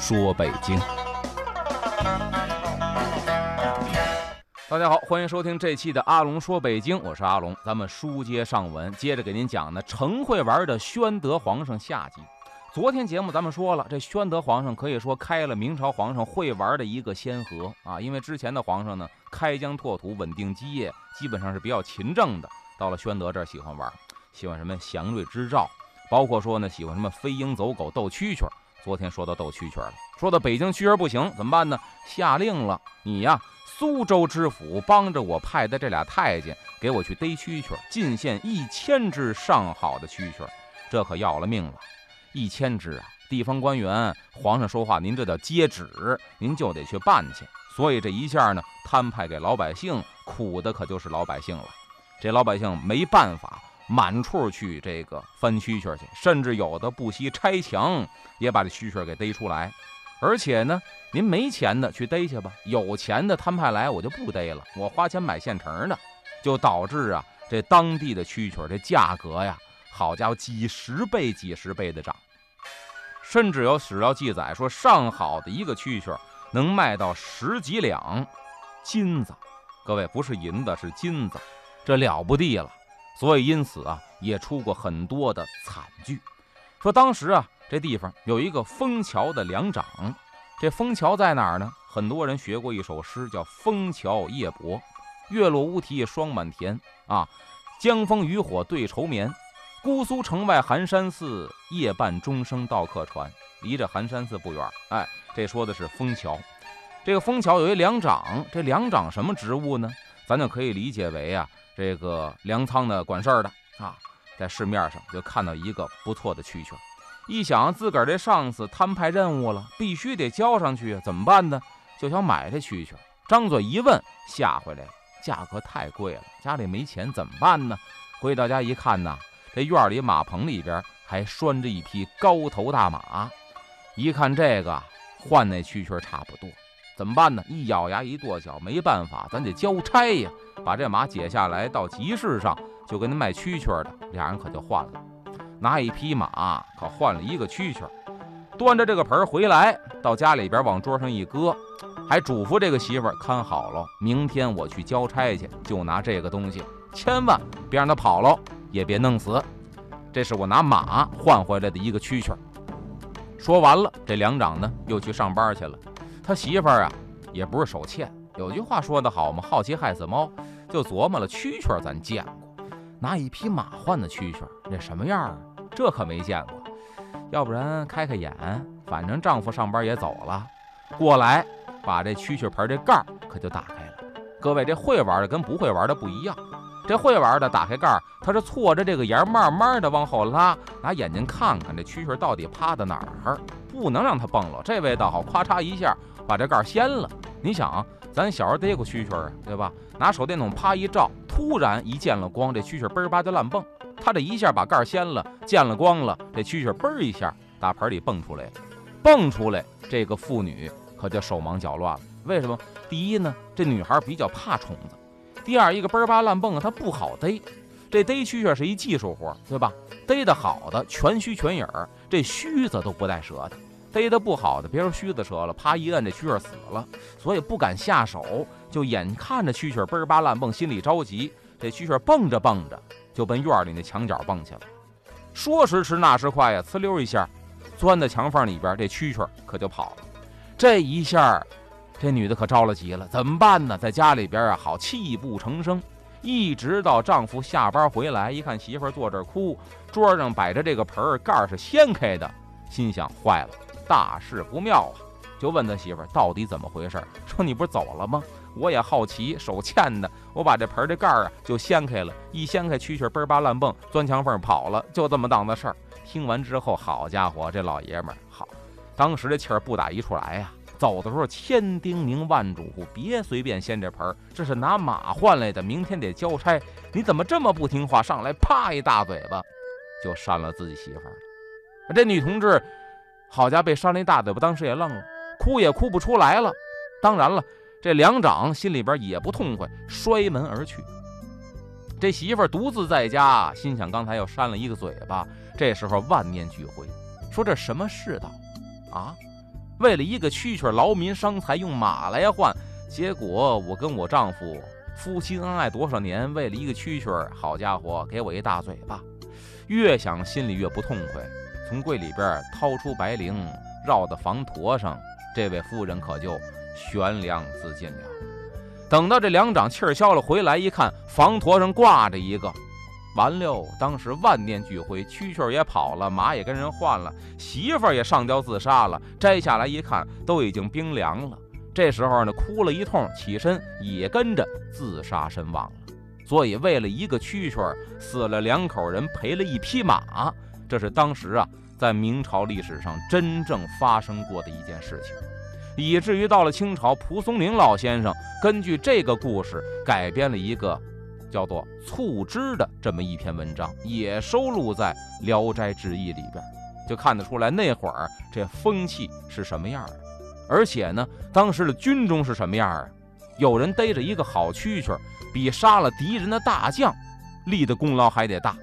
说：“北京，大家好，欢迎收听这期的阿龙说北京，我是阿龙。咱们书接上文，接着给您讲呢，陈会玩的宣德皇上下集。昨天节目咱们说了，这宣德皇上可以说开了明朝皇上会玩的一个先河啊，因为之前的皇上呢，开疆拓土、稳定基业，基本上是比较勤政的。到了宣德这儿，喜欢玩，喜欢什么祥瑞之兆，包括说呢，喜欢什么飞鹰走狗、斗蛐蛐。昨天说到斗蛐蛐了，说到北京蛐儿不行，怎么办呢？下令了，你呀，苏州知府帮着我派的这俩太监给我去逮蛐蛐，进献一千只上好的蛐蛐，这可要了命了，一千只啊！地方官员，皇上说话，您这叫接旨，您就得去办去。所以这一下呢，摊派给老百姓，苦的可就是老百姓了。这老百姓没办法。满处去这个翻蛐蛐去，甚至有的不惜拆墙，也把这蛐蛐给逮出来。而且呢，您没钱的去逮去吧，有钱的摊派来我就不逮了，我花钱买现成的，就导致啊，这当地的蛐蛐这价格呀，好家伙，几十倍、几十倍的涨。甚至有史料记载说，上好的一个蛐蛐能卖到十几两金子，各位不是银子，是金子，这了不地了。所以，因此啊，也出过很多的惨剧。说当时啊，这地方有一个枫桥的梁长，这枫桥在哪儿呢？很多人学过一首诗，叫《枫桥夜泊》，月落乌啼霜满天啊，江枫渔火对愁眠。姑苏城外寒山寺，夜半钟声到客船。离这寒山寺不远，哎，这说的是枫桥。这个枫桥有一梁长，这梁长什么职务呢？咱就可以理解为啊。这个粮仓的管事儿的啊，在市面上就看到一个不错的蛐蛐，一想自个儿这上司摊派任务了，必须得交上去，怎么办呢？就想买这蛐蛐，张嘴一问，吓回来了，价格太贵了，家里没钱怎么办呢？回到家一看呐，这院里马棚里边还拴着一匹高头大马，一看这个换那蛐蛐差不多。怎么办呢？一咬牙一跺脚，没办法，咱得交差呀！把这马解下来，到集市上就跟那卖蛐蛐的，俩人可就换了，拿一匹马可换了一个蛐蛐，端着这个盆回来，到家里边往桌上一搁，还嘱咐这个媳妇儿看好了，明天我去交差去，就拿这个东西，千万别让他跑了，也别弄死。这是我拿马换回来的一个蛐蛐。说完了，这两长呢又去上班去了。他媳妇儿啊，也不是手欠。有句话说得好嘛，“好奇害死猫”，就琢磨了蛐蛐咱见过，拿一匹马换的蛐蛐，那什么样啊？这可没见过。要不然开开眼，反正丈夫上班也走了，过来把这蛐蛐盆这盖儿可就打开了。各位，这会玩的跟不会玩的不一样。这会玩的打开盖儿，他是错着这个沿儿，慢慢的往后拉，拿眼睛看看这蛐蛐到底趴在哪儿，不能让它蹦了。这位倒好，咔嚓一下。把这盖掀了，你想啊，咱小时候逮过蛐蛐儿，对吧？拿手电筒啪一照，突然一见了光，这蛐蛐嘣儿吧就乱蹦。他这一下把盖掀了，见了光了，这蛐蛐嘣儿一下打盆里蹦出来，蹦出来，这个妇女可就手忙脚乱了。为什么？第一呢，这女孩比较怕虫子；第二，一个嘣儿吧乱蹦啊，它不好逮。这逮蛐蛐是一技术活，对吧？逮得好的全须全影儿，这须子都不带折的。逮得不好的，别说须子折了，啪一摁，这蛐蛐死了，所以不敢下手，就眼看着蛐蛐嘣儿吧乱蹦，心里着急。这蛐蛐蹦着蹦着，就奔院里那墙角蹦去了。说时迟，那时快呀，呲溜一下，钻在墙缝里边，这蛐蛐可就跑了。这一下，这女的可着了急了，怎么办呢？在家里边啊，好泣不成声，一直到丈夫下班回来，一看媳妇坐这儿哭，桌上摆着这个盆儿，盖儿是掀开的，心想坏了。大事不妙啊！就问他媳妇到底怎么回事？说你不是走了吗？我也好奇，手欠的，我把这盆的盖儿啊就掀开了，一掀开蛐蛐嘣儿吧乱蹦，钻墙缝跑了，就这么档子事儿。听完之后，好家伙，这老爷们儿好，当时这气儿不打一处来呀，走的时候千叮咛万嘱咐，别随便掀这盆，这是拿马换来的，明天得交差。你怎么这么不听话？上来啪一大嘴巴，就扇了自己媳妇儿。这女同志，好家伙，被扇了一大嘴巴，当时也愣了，哭也哭不出来了。当然了，这两长心里边也不痛快，摔门而去。这媳妇儿独自在家，心想刚才又扇了一个嘴巴，这时候万念俱灰，说这什么世道啊？为了一个蛐蛐劳民伤财，用马来换，结果我跟我丈夫夫妻恩爱多少年，为了一个蛐蛐，好家伙，给我一大嘴巴，越想心里越不痛快。从柜里边掏出白绫，绕到房坨上，这位夫人可就悬梁自尽了。等到这两掌气消了，回来一看，房坨上挂着一个。完了，当时万念俱灰，蛐蛐也跑了，马也跟人换了，媳妇儿也上吊自杀了。摘下来一看，都已经冰凉了。这时候呢，哭了一通，起身也跟着自杀身亡了。所以，为了一个蛐蛐，死了两口人，赔了一匹马，这是当时啊，在明朝历史上真正发生过的一件事情。以至于到了清朝，蒲松龄老先生根据这个故事改编了一个。叫做“促织”的这么一篇文章，也收录在《聊斋志异》里边，就看得出来那会儿这风气是什么样的。而且呢，当时的军中是什么样啊？有人逮着一个好蛐蛐，比杀了敌人的大将立的功劳还得大。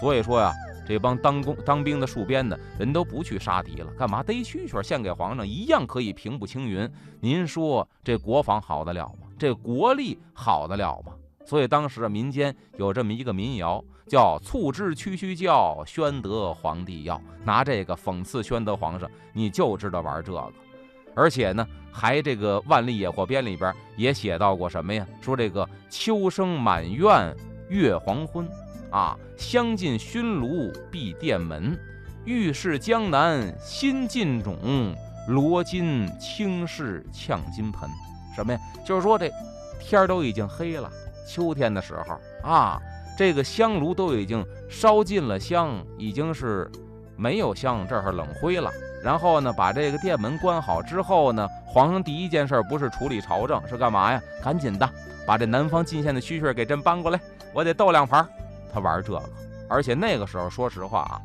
所以说呀，这帮当工当兵的戍边的人都不去杀敌了，干嘛逮蛐蛐献给皇上，一样可以平步青云。您说这国防好得了吗？这国力好得了吗？所以当时啊，民间有这么一个民谣，叫“促织区区叫，宣德皇帝要”，拿这个讽刺宣德皇上，你就知道玩这个。而且呢，还这个《万历野获编》里边也写到过什么呀？说这个秋声满院月黄昏，啊，相近熏炉闭殿门，御史江南新进种，罗巾轻视呛金盆。什么呀？就是说这天都已经黑了。秋天的时候啊，这个香炉都已经烧尽了香，已经是没有香这儿冷灰了。然后呢，把这个殿门关好之后呢，皇上第一件事不是处理朝政，是干嘛呀？赶紧的把这南方进献的蛐蛐给朕搬过来，我得斗两盘。他玩这个，而且那个时候说实话啊，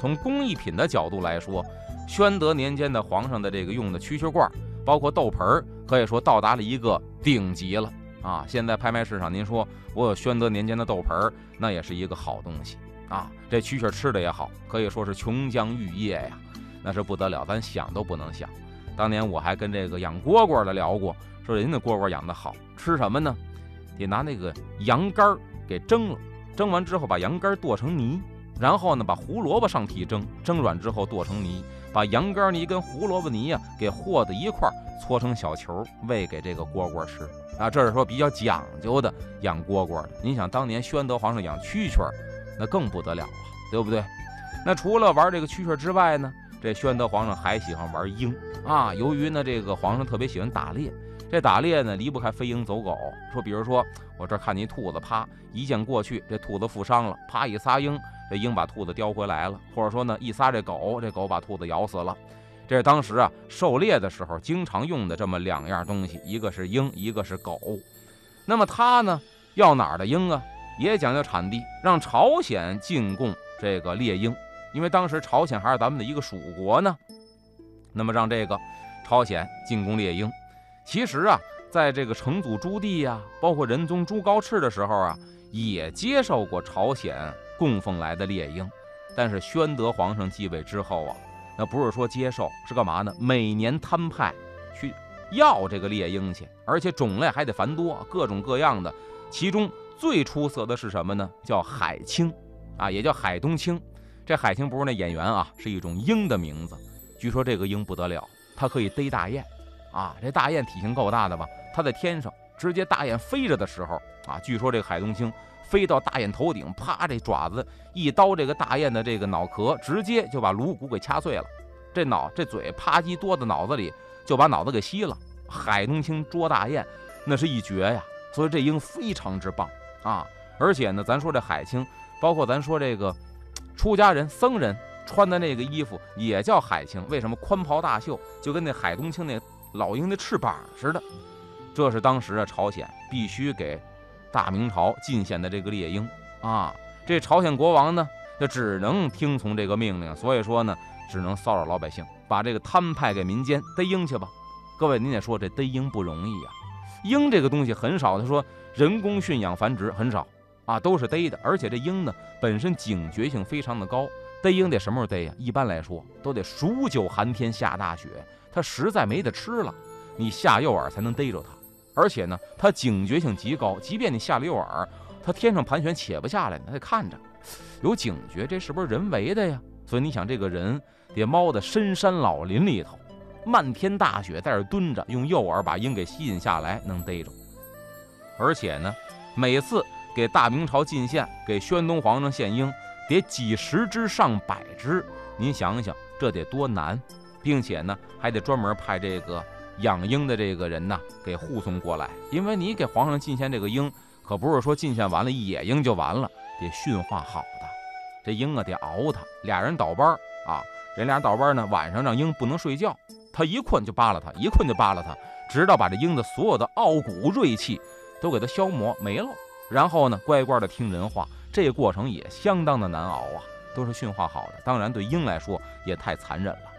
从工艺品的角度来说，宣德年间的皇上的这个用的蛐蛐罐，包括斗盆儿，可以说到达了一个顶级了。啊，现在拍卖市场，您说我有宣德年间的豆盆儿，那也是一个好东西啊。这蛐蛐吃的也好，可以说是琼浆玉液呀，那是不得了，咱想都不能想。当年我还跟这个养蝈蝈的聊过，说人家蝈蝈养的好吃什么呢？得拿那个羊肝儿给蒸了，蒸完之后把羊肝剁成泥，然后呢把胡萝卜上屉蒸，蒸软之后剁成泥，把羊肝泥跟胡萝卜泥呀给和在一块儿，搓成小球喂给这个蝈蝈吃。啊，这是说比较讲究的养蝈蝈的。您想，当年宣德皇上养蛐蛐，那更不得了啊，对不对？那除了玩这个蛐蛐之外呢，这宣德皇上还喜欢玩鹰啊。由于呢，这个皇上特别喜欢打猎，这打猎呢离不开飞鹰走狗。说，比如说我这看见一兔子，啪一箭过去，这兔子负伤了，啪一撒鹰，这鹰把兔子叼回来了。或者说呢，一撒这狗，这狗把兔子咬死了。这是当时啊狩猎的时候经常用的这么两样东西，一个是鹰，一个是狗。那么他呢要哪儿的鹰啊？也讲究产地，让朝鲜进贡这个猎鹰，因为当时朝鲜还是咱们的一个属国呢。那么让这个朝鲜进贡猎鹰。其实啊，在这个成祖朱棣呀，包括仁宗朱高炽的时候啊，也接受过朝鲜供奉来的猎鹰。但是宣德皇上继位之后啊。那不是说接受，是干嘛呢？每年摊派去要这个猎鹰去，而且种类还得繁多，各种各样的。其中最出色的是什么呢？叫海青，啊，也叫海东青。这海青不是那演员啊，是一种鹰的名字。据说这个鹰不得了，它可以逮大雁，啊，这大雁体型够大的吧？它在天上，直接大雁飞着的时候，啊，据说这个海东青。飞到大雁头顶，啪！这爪子一刀，这个大雁的这个脑壳直接就把颅骨给掐碎了。这脑这嘴啪叽多到脑子里，就把脑子给吸了。海东青捉大雁，那是一绝呀！所以这鹰非常之棒啊！而且呢，咱说这海青，包括咱说这个出家人、僧人穿的那个衣服也叫海青，为什么宽袍大袖，就跟那海东青那老鹰的翅膀似的？这是当时啊，朝鲜必须给大明朝进献的这个猎鹰啊。这朝鲜国王呢，就只能听从这个命令，所以说呢，只能骚扰老百姓，把这个摊派给民间逮鹰去吧。各位，您得说这逮鹰不容易呀，鹰这个东西很少，他说人工驯养繁殖很少啊，都是逮的，而且这鹰呢本身警觉性非常的高。逮鹰得什么时候逮呀？一般来说都得数九寒天下大雪，它实在没得吃了，你下诱饵才能逮着它。而且呢，它警觉性极高，即便你下了诱饵，它天上盘旋且不下来呢，它得看着，有警觉，这是不是人为的呀？所以你想，这个人得猫在深山老林里头，漫天大雪在这蹲着，用诱饵把鹰给吸引下来，能逮着。而且呢，每次给大明朝进献，给宣东皇上献鹰。得几十只上百只，您想想这得多难，并且呢还得专门派这个养鹰的这个人呐给护送过来，因为你给皇上进献这个鹰，可不是说进献完了野鹰就完了，得驯化好的。这鹰啊得熬它，俩人倒班啊，人俩倒班呢，晚上让鹰不能睡觉，它一困就扒拉它，一困就扒拉它，直到把这鹰的所有的傲骨锐气都给它消磨没了，然后呢乖乖的听人话。这过程也相当的难熬啊，都是驯化好的。当然，对鹰来说也太残忍了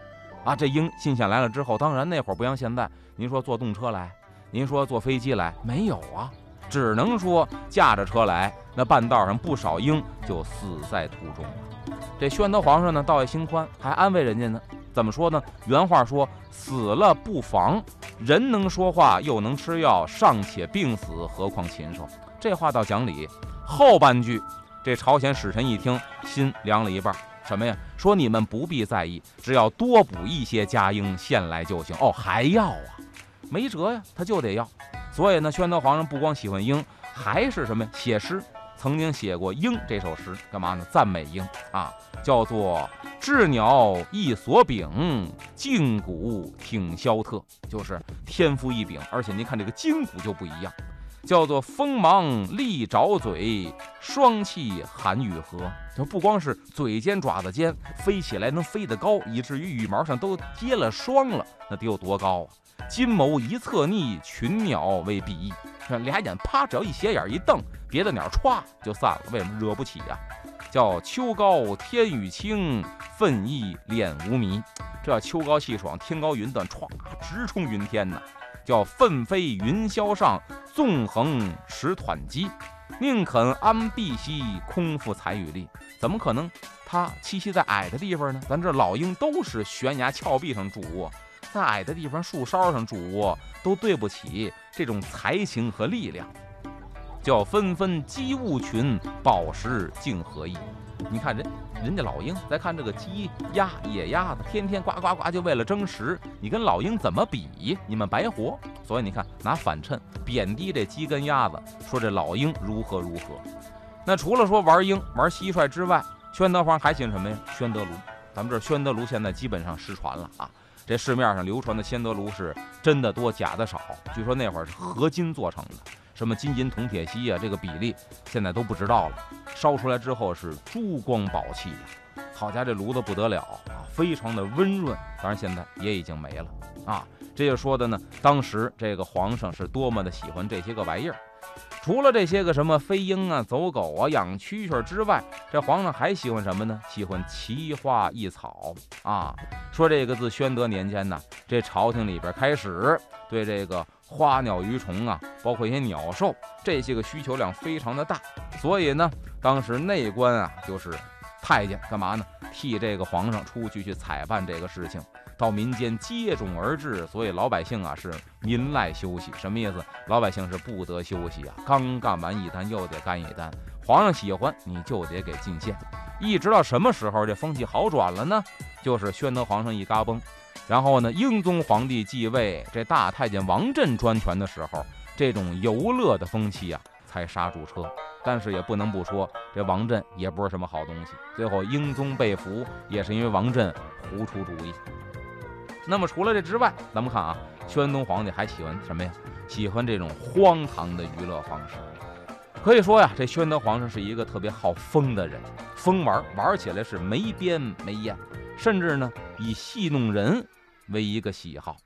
啊！这鹰进献来了之后，当然那会儿不像现在，您说坐动车来，您说坐飞机来，没有啊，只能说驾着车来。那半道上不少鹰就死在途中了。这宣德皇上呢，道义心宽，还安慰人家呢。怎么说呢？原话说：“死了不防，人能说话又能吃药，尚且病死，何况禽兽？”这话倒讲理。后半句。这朝鲜使臣一听，心凉了一半。什么呀？说你们不必在意，只要多补一些家鹰献来就行。哦，还要啊？没辙呀，他就得要。所以呢，宣德皇上不光喜欢鹰，还是什么？写诗，曾经写过《鹰》这首诗，干嘛呢？赞美鹰啊，叫做“鸷鸟一所柄，胫骨挺肖特”，就是天赋异禀。而且您看这个筋骨就不一样。叫做锋芒利爪嘴，双气含羽合。它不光是嘴尖爪子尖，飞起来能飞得高，以至于羽毛上都结了霜了，那得有多高啊？金眸一侧睨，群鸟为避翼。看俩眼啪，只要一斜眼一瞪，别的鸟歘就散了。为什么惹不起呀？叫秋高天宇清，奋翼练无迷。这秋高气爽，天高云淡，歘直冲云天呐。叫奋飞云霄上，纵横驰湍急，宁肯安碧溪，空负彩羽力。怎么可能？它栖息在矮的地方呢？咱这老鹰都是悬崖峭壁上筑窝，在矮的地方树梢上筑窝，都对不起这种才情和力量。叫纷纷积物群，宝石竟何意？你看人，人家老鹰，再看这个鸡鸭野鸭子，天天呱呱呱，就为了争食。你跟老鹰怎么比？你们白活。所以你看，拿反衬贬低这鸡跟鸭子，说这老鹰如何如何。那除了说玩鹰、玩蟋蟀之外，宣德皇还喜欢什么呀？宣德炉。咱们这宣德炉现在基本上失传了啊。这市面上流传的宣德炉是真的多，假的少。据说那会儿是合金做成的。什么金银铜铁锡啊，这个比例现在都不知道了。烧出来之后是珠光宝气呀，好家伙，这炉子不得了啊，非常的温润。当然现在也已经没了啊。这就说的呢，当时这个皇上是多么的喜欢这些个玩意儿。除了这些个什么飞鹰啊、走狗啊、养蛐蛐之外，这皇上还喜欢什么呢？喜欢奇花异草啊。说这个自宣德年间呢，这朝廷里边开始对这个。花鸟鱼虫啊，包括一些鸟兽，这些个需求量非常的大，所以呢，当时内官啊，就是太监干嘛呢？替这个皇上出去去采办这个事情，到民间接踵而至，所以老百姓啊是民赖休息，什么意思？老百姓是不得休息啊，刚干完一单又得干一单，皇上喜欢你就得给进献，一直到什么时候这风气好转了呢？就是宣德皇上一嘎嘣。然后呢，英宗皇帝继位，这大太监王振专权的时候，这种游乐的风气啊，才刹住车。但是也不能不说，这王振也不是什么好东西。最后英宗被俘，也是因为王振胡出主意。那么除了这之外，咱们看啊，宣宗皇帝还喜欢什么呀？喜欢这种荒唐的娱乐方式。可以说呀，这宣德皇上是一个特别好疯的人，疯玩玩起来是没边没沿，甚至呢以戏弄人为一个喜好。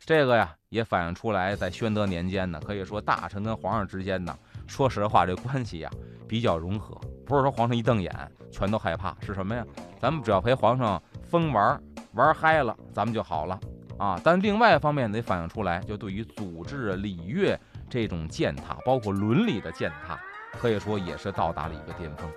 这个呀也反映出来，在宣德年间呢，可以说大臣跟皇上之间呢，说实话这关系呀比较融合，不是说皇上一瞪眼全都害怕，是什么呀？咱们只要陪皇上疯玩玩嗨了，咱们就好了啊。但另外一方面得反映出来，就对于组织礼乐。这种践踏，包括伦理的践踏，可以说也是到达了一个巅峰。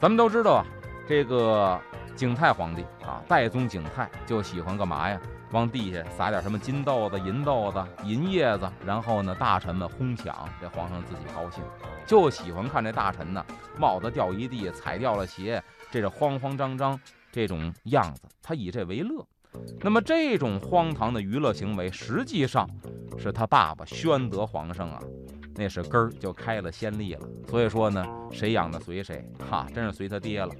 咱们都知道啊，这个景泰皇帝啊，代宗景泰就喜欢干嘛呀？往地下撒点什么金豆子、银豆子、银叶子，然后呢，大臣们哄抢，这皇上自己高兴，就喜欢看这大臣呢，帽子掉一地，踩掉了鞋，这是慌慌张张这种样子，他以这为乐。那么这种荒唐的娱乐行为，实际上是他爸爸宣德皇上啊，那是根儿就开了先例了。所以说呢，谁养的随谁，哈，真是随他爹了。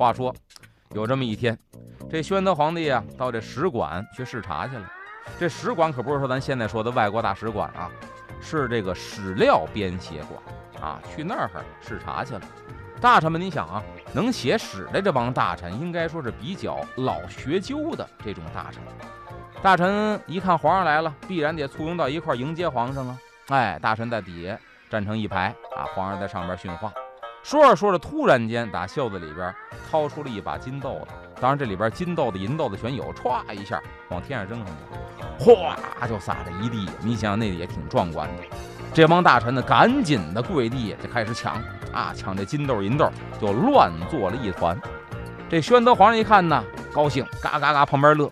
话说，有这么一天，这宣德皇帝啊，到这使馆去视察去了。这使馆可不是说咱现在说的外国大使馆啊，是这个史料编写馆啊，去那儿视察去了。大臣们，你想啊，能写史的这帮大臣，应该说是比较老学究的这种大臣。大臣一看皇上来了，必然得簇拥到一块迎接皇上啊！哎，大臣在底下站成一排啊，皇上在上边训话。说着说着，突然间打袖子里边掏出了一把金豆子，当然这里边金豆子、银豆子全有，歘一下往天上扔上去，哗就撒了一地。你想想那也挺壮观的。这帮大臣呢，赶紧的跪地就开始抢。啊，抢这金豆银豆就乱作了一团。这宣德皇上一看呢，高兴，嘎嘎嘎旁边乐。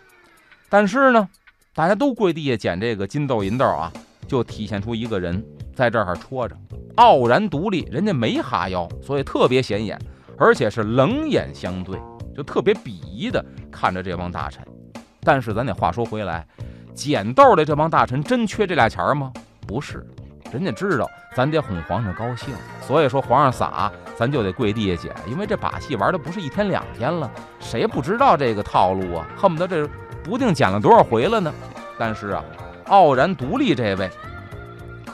但是呢，大家都跪地下捡这个金豆银豆啊，就体现出一个人在这儿戳着，傲然独立，人家没哈腰，所以特别显眼，而且是冷眼相对，就特别鄙夷的看着这帮大臣。但是咱得话说回来，捡豆的这帮大臣真缺这俩钱吗？不是。人家知道咱得哄皇上高兴，所以说皇上撒，咱就得跪地下捡，因为这把戏玩的不是一天两天了，谁不知道这个套路啊？恨不得这不定捡了多少回了呢。但是啊，傲然独立这位，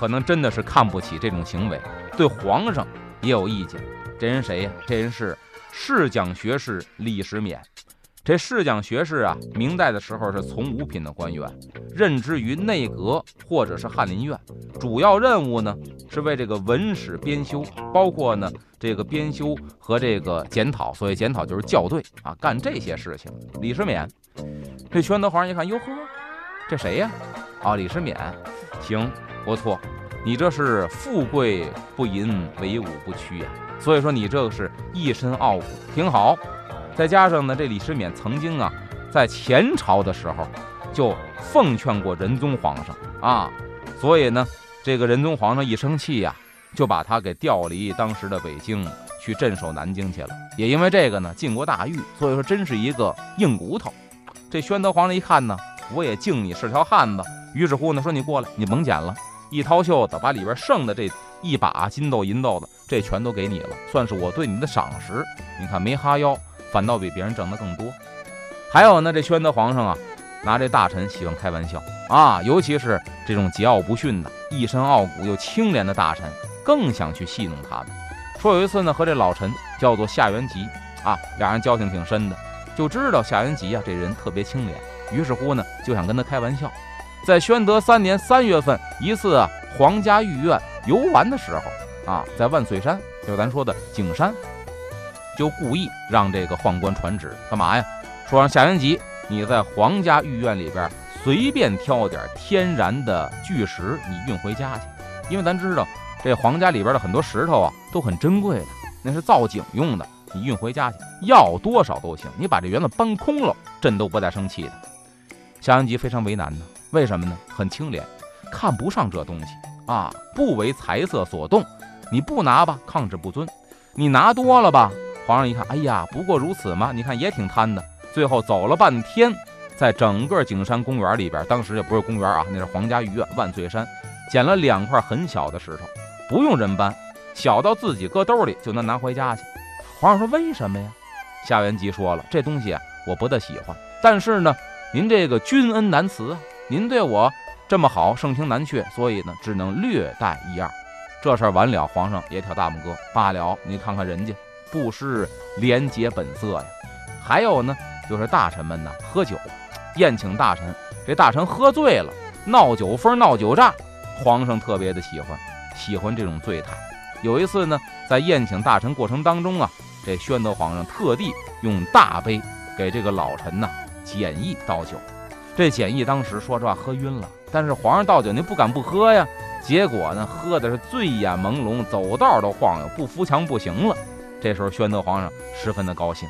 可能真的是看不起这种行为，对皇上也有意见。这人谁呀？这人是侍讲学士李时勉。这侍讲学士啊，明代的时候是从五品的官员，任职于内阁或者是翰林院，主要任务呢是为这个文史编修，包括呢这个编修和这个检讨，所谓检讨就是校对啊，干这些事情。李世勉，这宣德皇上一看，哟呵，这谁呀？啊，李世勉，行，不错，你这是富贵不淫，威武不屈呀，所以说你这个是一身傲骨，挺好。再加上呢，这李世勉曾经啊，在前朝的时候就奉劝过仁宗皇上啊，所以呢，这个仁宗皇上一生气呀，就把他给调离当时的北京去镇守南京去了。也因为这个呢，进过大狱，所以说真是一个硬骨头。这宣德皇上一看呢，我也敬你是条汉子，于是乎呢，说你过来，你甭捡了，一掏袖子，把里边剩的这一把金豆银豆子，这全都给你了，算是我对你的赏识。你看没哈腰。反倒比别人挣的更多。还有呢，这宣德皇上啊，拿这大臣喜欢开玩笑啊，尤其是这种桀骜不驯的、一身傲骨又清廉的大臣，更想去戏弄他们。说有一次呢，和这老臣叫做夏元吉啊，俩人交情挺深的，就知道夏元吉啊这人特别清廉，于是乎呢，就想跟他开玩笑。在宣德三年三月份一次啊皇家御苑游玩的时候啊，在万岁山，就是咱说的景山。就故意让这个宦官传旨干嘛呀？说让夏元吉你在皇家御苑里边随便挑点天然的巨石，你运回家去。因为咱知道这皇家里边的很多石头啊都很珍贵的，那是造景用的，你运回家去要多少都行。你把这园子搬空了，朕都不带生气的。夏元吉非常为难呢，为什么呢？很清廉，看不上这东西啊，不为财色所动。你不拿吧，抗旨不遵；你拿多了吧。皇上一看，哎呀，不过如此嘛！你看也挺贪的。最后走了半天，在整个景山公园里边，当时也不是公园啊，那是皇家御苑万岁山，捡了两块很小的石头，不用人搬，小到自己搁兜里就能拿回家去。皇上说：“为什么呀？”夏元吉说了：“这东西啊，我不大喜欢。但是呢，您这个君恩难辞啊，您对我这么好，盛情难却，所以呢，只能略带一二。”这事儿完了，皇上也挑大拇哥。罢了，你看看人家不失廉洁本色呀。还有呢，就是大臣们呢喝酒，宴请大臣，这大臣喝醉了，闹酒疯、闹酒炸，皇上特别的喜欢，喜欢这种醉态。有一次呢，在宴请大臣过程当中啊，这宣德皇上特地用大杯给这个老臣呐简易倒酒。这简易当时说实话喝晕了，但是皇上倒酒您不敢不喝呀。结果呢，喝的是醉眼朦胧，走道都晃悠，不扶墙不行了。这时候宣德皇上十分的高兴。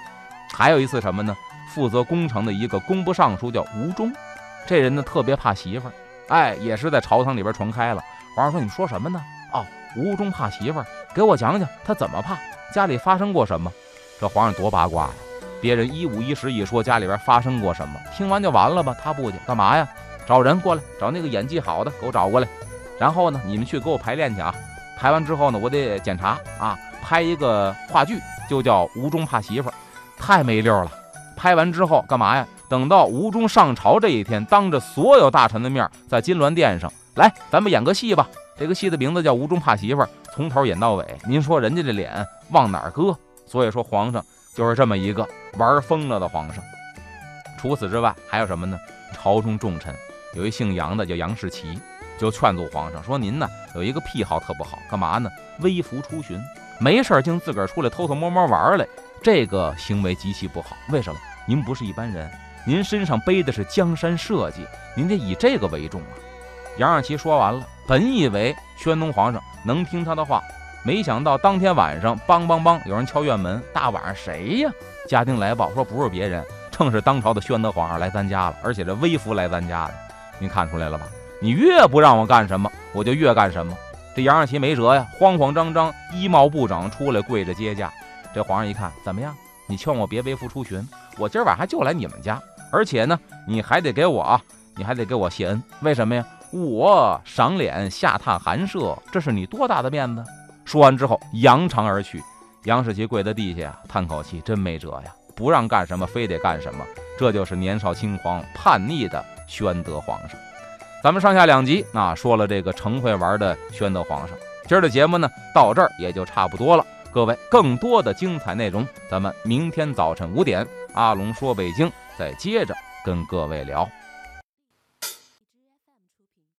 还有一次什么呢？负责攻城的一个工部尚书叫吴忠，这人呢特别怕媳妇儿，哎，也是在朝堂里边传开了。皇上说：“你说什么呢？哦，吴忠怕媳妇儿，给我讲讲他怎么怕，家里发生过什么？”这皇上多八卦呀！别人一五一十一说家里边发生过什么，听完就完了吧？他不去，干嘛呀？找人过来，找那个演技好的给我找过来。然后呢，你们去给我排练去啊！排完之后呢，我得检查啊，拍一个话剧，就叫《吴忠怕媳妇儿》。太没溜了！拍完之后干嘛呀？等到吴中上朝这一天，当着所有大臣的面，在金銮殿上来，咱们演个戏吧。这个戏的名字叫《吴中怕媳妇儿》，从头演到尾。您说人家这脸往哪儿搁？所以说皇上就是这么一个玩疯了的皇上。除此之外还有什么呢？朝中重臣有一姓杨的叫杨士奇，就劝阻皇上说：“您呢有一个癖好特不好，干嘛呢？微服出巡，没事儿竟自个儿出来偷偷摸摸玩来。”这个行为极其不好，为什么？您不是一般人，您身上背的是江山社稷，您得以这个为重啊！杨士奇说完了，本以为宣宗皇上能听他的话，没想到当天晚上，梆梆梆，有人敲院门。大晚上谁呀？家丁来报说不是别人，正是当朝的宣德皇上来咱家了，而且这微服来咱家的。您看出来了吧？你越不让我干什么，我就越干什么。这杨二奇没辙呀，慌慌张张，衣帽不整，出来跪着接驾。这皇上一看，怎么样？你劝我别微服出巡，我今儿晚上就来你们家，而且呢，你还得给我啊，你还得给我谢恩。为什么呀？我赏脸下榻寒舍，这是你多大的面子？说完之后，扬长而去。杨世奇跪在地下，叹口气，真没辙呀，不让干什么，非得干什么。这就是年少轻狂、叛逆的宣德皇上。咱们上下两集啊，说了这个成会玩的宣德皇上。今儿的节目呢，到这儿也就差不多了。各位，更多的精彩内容，咱们明天早晨五点，阿龙说北京再接着跟各位聊。